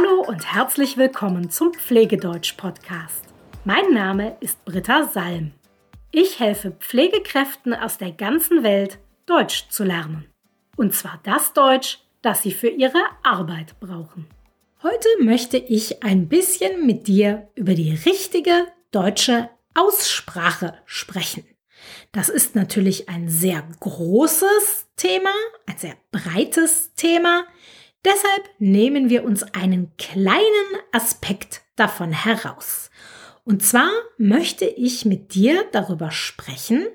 Hallo und herzlich willkommen zum Pflegedeutsch-Podcast. Mein Name ist Britta Salm. Ich helfe Pflegekräften aus der ganzen Welt, Deutsch zu lernen. Und zwar das Deutsch, das sie für ihre Arbeit brauchen. Heute möchte ich ein bisschen mit dir über die richtige deutsche Aussprache sprechen. Das ist natürlich ein sehr großes Thema, ein sehr breites Thema. Deshalb nehmen wir uns einen kleinen Aspekt davon heraus. Und zwar möchte ich mit dir darüber sprechen,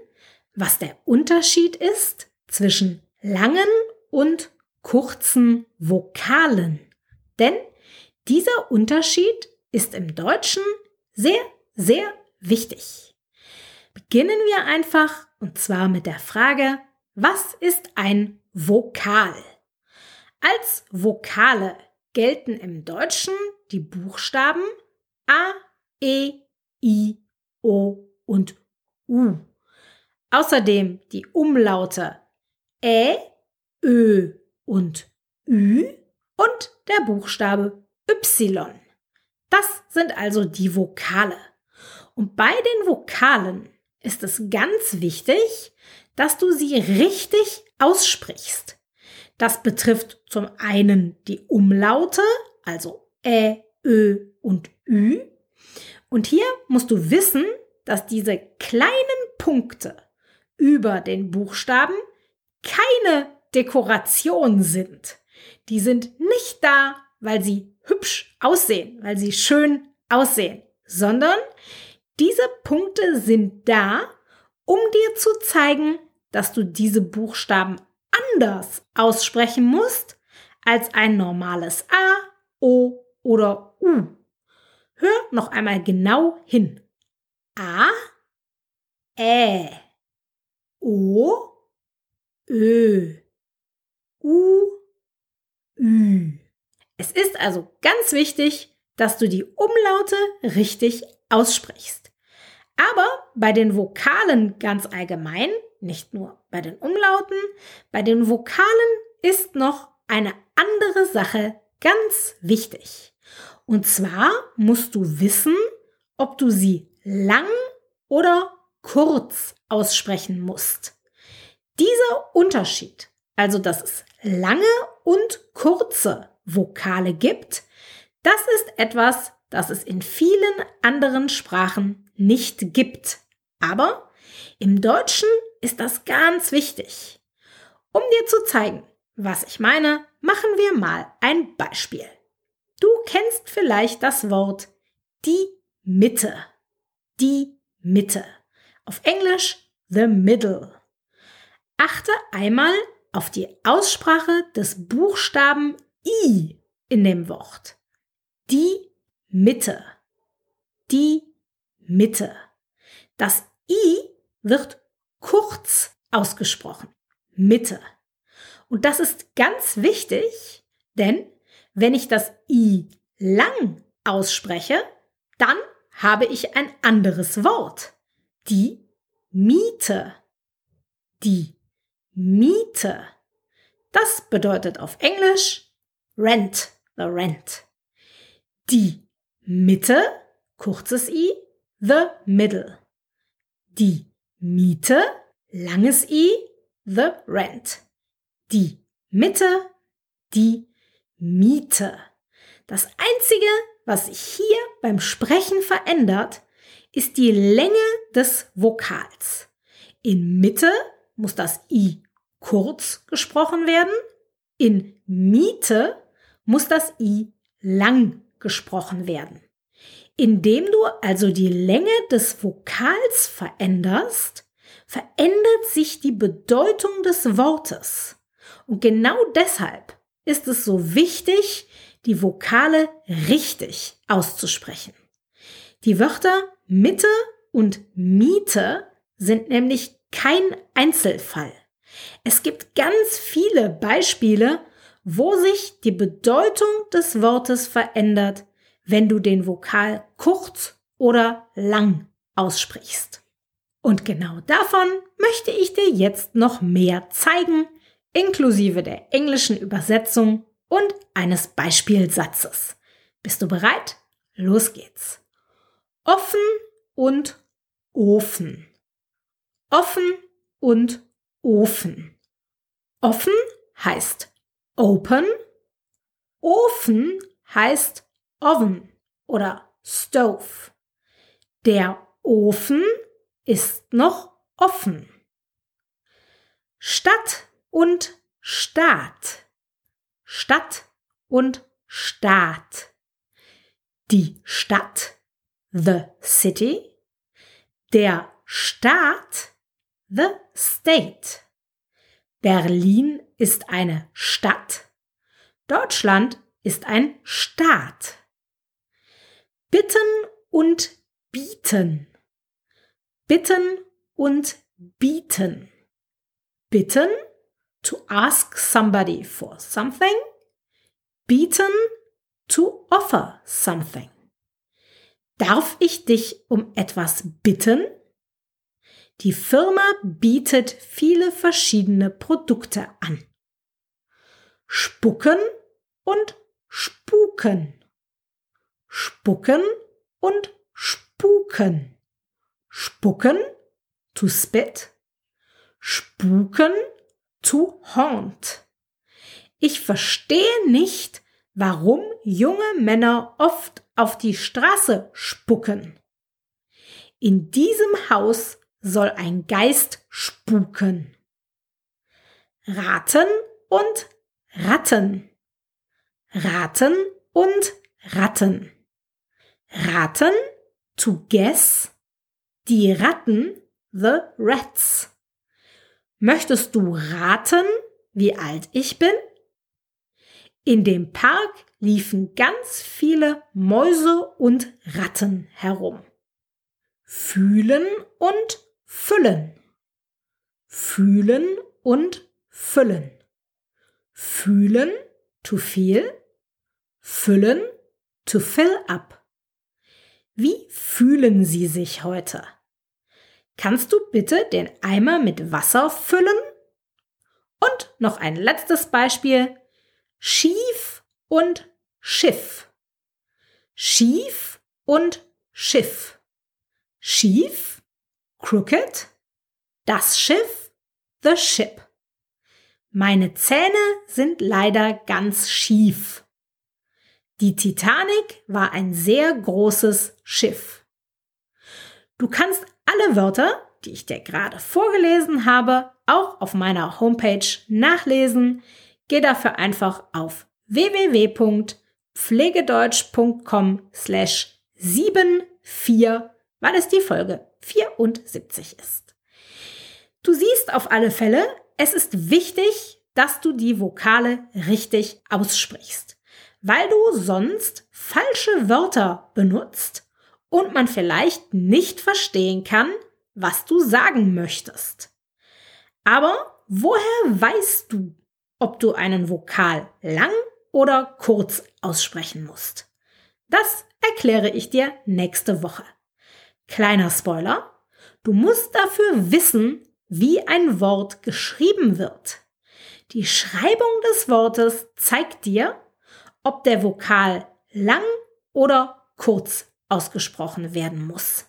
was der Unterschied ist zwischen langen und kurzen Vokalen. Denn dieser Unterschied ist im Deutschen sehr, sehr wichtig. Beginnen wir einfach und zwar mit der Frage, was ist ein Vokal? Als Vokale gelten im Deutschen die Buchstaben A, E, I, O und U. Außerdem die Umlaute Ä, Ö und Ü und der Buchstabe Y. Das sind also die Vokale. Und bei den Vokalen ist es ganz wichtig, dass du sie richtig aussprichst. Das betrifft zum einen die Umlaute, also Ä, Ö und Ü. Und hier musst du wissen, dass diese kleinen Punkte über den Buchstaben keine Dekoration sind. Die sind nicht da, weil sie hübsch aussehen, weil sie schön aussehen, sondern diese Punkte sind da, um dir zu zeigen, dass du diese Buchstaben anders aussprechen musst als ein normales A, O oder U. Hör noch einmal genau hin. A, Ä, O, Ö, U, Ü. Es ist also ganz wichtig, dass du die Umlaute richtig aussprichst. Aber bei den Vokalen ganz allgemein, nicht nur bei den Umlauten, bei den Vokalen ist noch eine andere Sache ganz wichtig. Und zwar musst du wissen, ob du sie lang oder kurz aussprechen musst. Dieser Unterschied, also dass es lange und kurze Vokale gibt, das ist etwas, das es in vielen anderen Sprachen nicht gibt. Aber im Deutschen ist das ganz wichtig. Um dir zu zeigen, was ich meine, machen wir mal ein Beispiel. Du kennst vielleicht das Wort die Mitte. Die Mitte. Auf Englisch the middle. Achte einmal auf die Aussprache des Buchstaben I in dem Wort. Die Mitte. Die Mitte. Das I wird kurz ausgesprochen. Mitte. Und das ist ganz wichtig, denn wenn ich das I lang ausspreche, dann habe ich ein anderes Wort. Die Miete. Die Miete. Das bedeutet auf Englisch Rent, the Rent. Die Mitte, kurzes i, the middle. Die Miete, langes i, the rent. Die Mitte, die Miete. Das Einzige, was sich hier beim Sprechen verändert, ist die Länge des Vokals. In Mitte muss das i kurz gesprochen werden. In Miete muss das i lang gesprochen werden. Indem du also die Länge des Vokals veränderst, verändert sich die Bedeutung des Wortes. Und genau deshalb ist es so wichtig, die Vokale richtig auszusprechen. Die Wörter Mitte und Miete sind nämlich kein Einzelfall. Es gibt ganz viele Beispiele, wo sich die Bedeutung des Wortes verändert, wenn du den Vokal kurz oder lang aussprichst. Und genau davon möchte ich dir jetzt noch mehr zeigen, inklusive der englischen Übersetzung und eines Beispielsatzes. Bist du bereit? Los geht's. Offen und Ofen. Offen und Ofen. Offen heißt open. Ofen heißt oven oder stove. Der Ofen ist noch offen. Stadt und Staat. Stadt und Staat. Die Stadt, the city. Der Staat, the state. Berlin ist eine Stadt. Deutschland ist ein Staat. Bitten und bieten. Bitten und bieten. Bitten, to ask somebody for something. Bieten, to offer something. Darf ich dich um etwas bitten? Die Firma bietet viele verschiedene Produkte an. Spucken und spuken. Spucken und spuken. Spucken to spit. Spuken to haunt. Ich verstehe nicht, warum junge Männer oft auf die Straße spucken. In diesem Haus soll ein Geist spuken. Raten und Ratten. Raten und Ratten. Ratten, to guess. Die Ratten, the rats. Möchtest du raten, wie alt ich bin? In dem Park liefen ganz viele Mäuse und Ratten herum. Fühlen und füllen. Fühlen und füllen. Fühlen, to feel. Füllen, to fill up. Wie fühlen Sie sich heute? Kannst du bitte den Eimer mit Wasser füllen? Und noch ein letztes Beispiel. Schief und Schiff. Schief und Schiff. Schief, crooked. Das Schiff, the ship. Meine Zähne sind leider ganz schief. Die Titanic war ein sehr großes Schiff. Du kannst alle Wörter, die ich dir gerade vorgelesen habe, auch auf meiner Homepage nachlesen. Geh dafür einfach auf www.pflegedeutsch.com slash 74, weil es die Folge 74 ist. Du siehst auf alle Fälle, es ist wichtig, dass du die Vokale richtig aussprichst, weil du sonst falsche Wörter benutzt und man vielleicht nicht verstehen kann, was du sagen möchtest. Aber woher weißt du, ob du einen Vokal lang oder kurz aussprechen musst? Das erkläre ich dir nächste Woche. Kleiner Spoiler, du musst dafür wissen, wie ein Wort geschrieben wird. Die Schreibung des Wortes zeigt dir, ob der Vokal lang oder kurz ausgesprochen werden muss.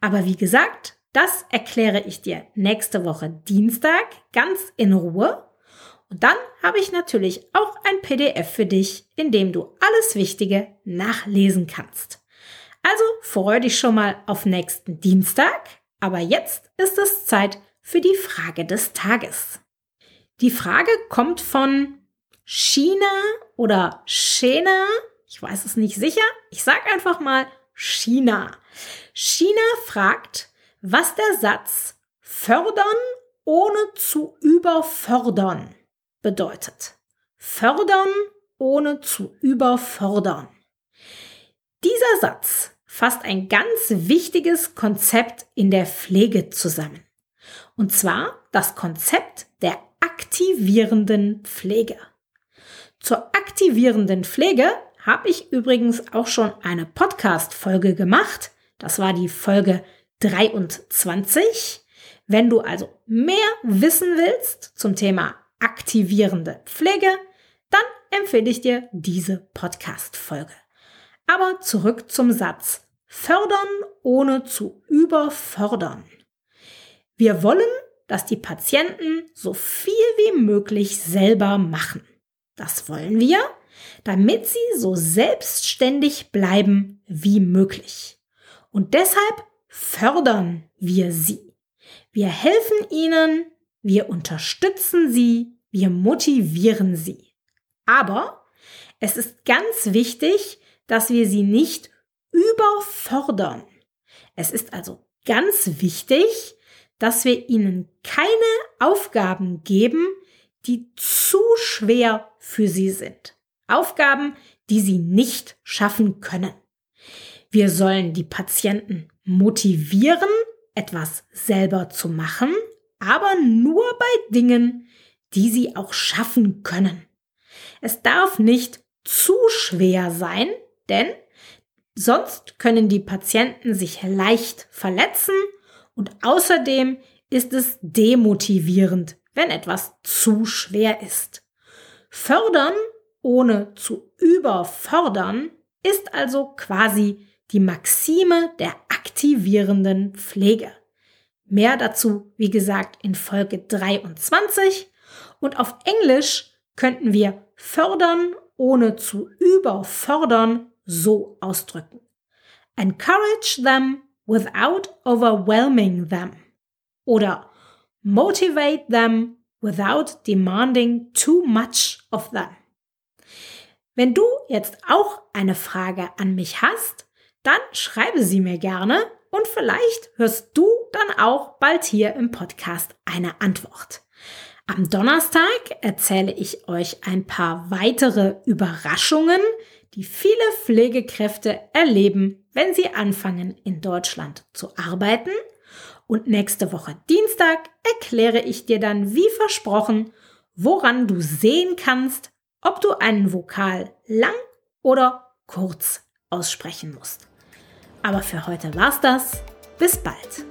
Aber wie gesagt, das erkläre ich dir nächste Woche Dienstag ganz in Ruhe. Und dann habe ich natürlich auch ein PDF für dich, in dem du alles Wichtige nachlesen kannst. Also freue dich schon mal auf nächsten Dienstag. Aber jetzt ist es Zeit für die Frage des Tages. Die Frage kommt von China oder Chena. Ich weiß es nicht sicher. Ich sage einfach mal China. China fragt, was der Satz fördern ohne zu überfördern bedeutet. Fördern ohne zu überfordern. Dieser Satz fasst ein ganz wichtiges Konzept in der Pflege zusammen. Und zwar das Konzept der aktivierenden Pflege. Zur aktivierenden Pflege habe ich übrigens auch schon eine Podcast-Folge gemacht. Das war die Folge 23. Wenn du also mehr wissen willst zum Thema aktivierende Pflege, dann empfehle ich dir diese Podcast-Folge. Aber zurück zum Satz. Fördern ohne zu überfordern. Wir wollen, dass die Patienten so viel wie möglich selber machen. Das wollen wir, damit sie so selbstständig bleiben wie möglich. Und deshalb fördern wir sie. Wir helfen ihnen, wir unterstützen sie, wir motivieren sie. Aber es ist ganz wichtig, dass wir sie nicht überfordern. Es ist also ganz wichtig, dass wir ihnen keine Aufgaben geben, die zu schwer für sie sind. Aufgaben, die sie nicht schaffen können. Wir sollen die Patienten motivieren, etwas selber zu machen, aber nur bei Dingen, die sie auch schaffen können. Es darf nicht zu schwer sein, denn sonst können die Patienten sich leicht verletzen und außerdem ist es demotivierend, wenn etwas zu schwer ist. Fördern ohne zu überfordern ist also quasi die Maxime der aktivierenden Pflege. Mehr dazu, wie gesagt, in Folge 23 und auf Englisch könnten wir fördern ohne zu überfordern so ausdrücken. Encourage them without overwhelming them. Oder motivate them without demanding too much of them. Wenn du jetzt auch eine Frage an mich hast, dann schreibe sie mir gerne und vielleicht hörst du dann auch bald hier im Podcast eine Antwort. Am Donnerstag erzähle ich euch ein paar weitere Überraschungen, die viele Pflegekräfte erleben, wenn sie anfangen, in Deutschland zu arbeiten. Und nächste Woche Dienstag erkläre ich dir dann, wie versprochen, woran du sehen kannst, ob du einen Vokal lang oder kurz aussprechen musst. Aber für heute war's das. Bis bald.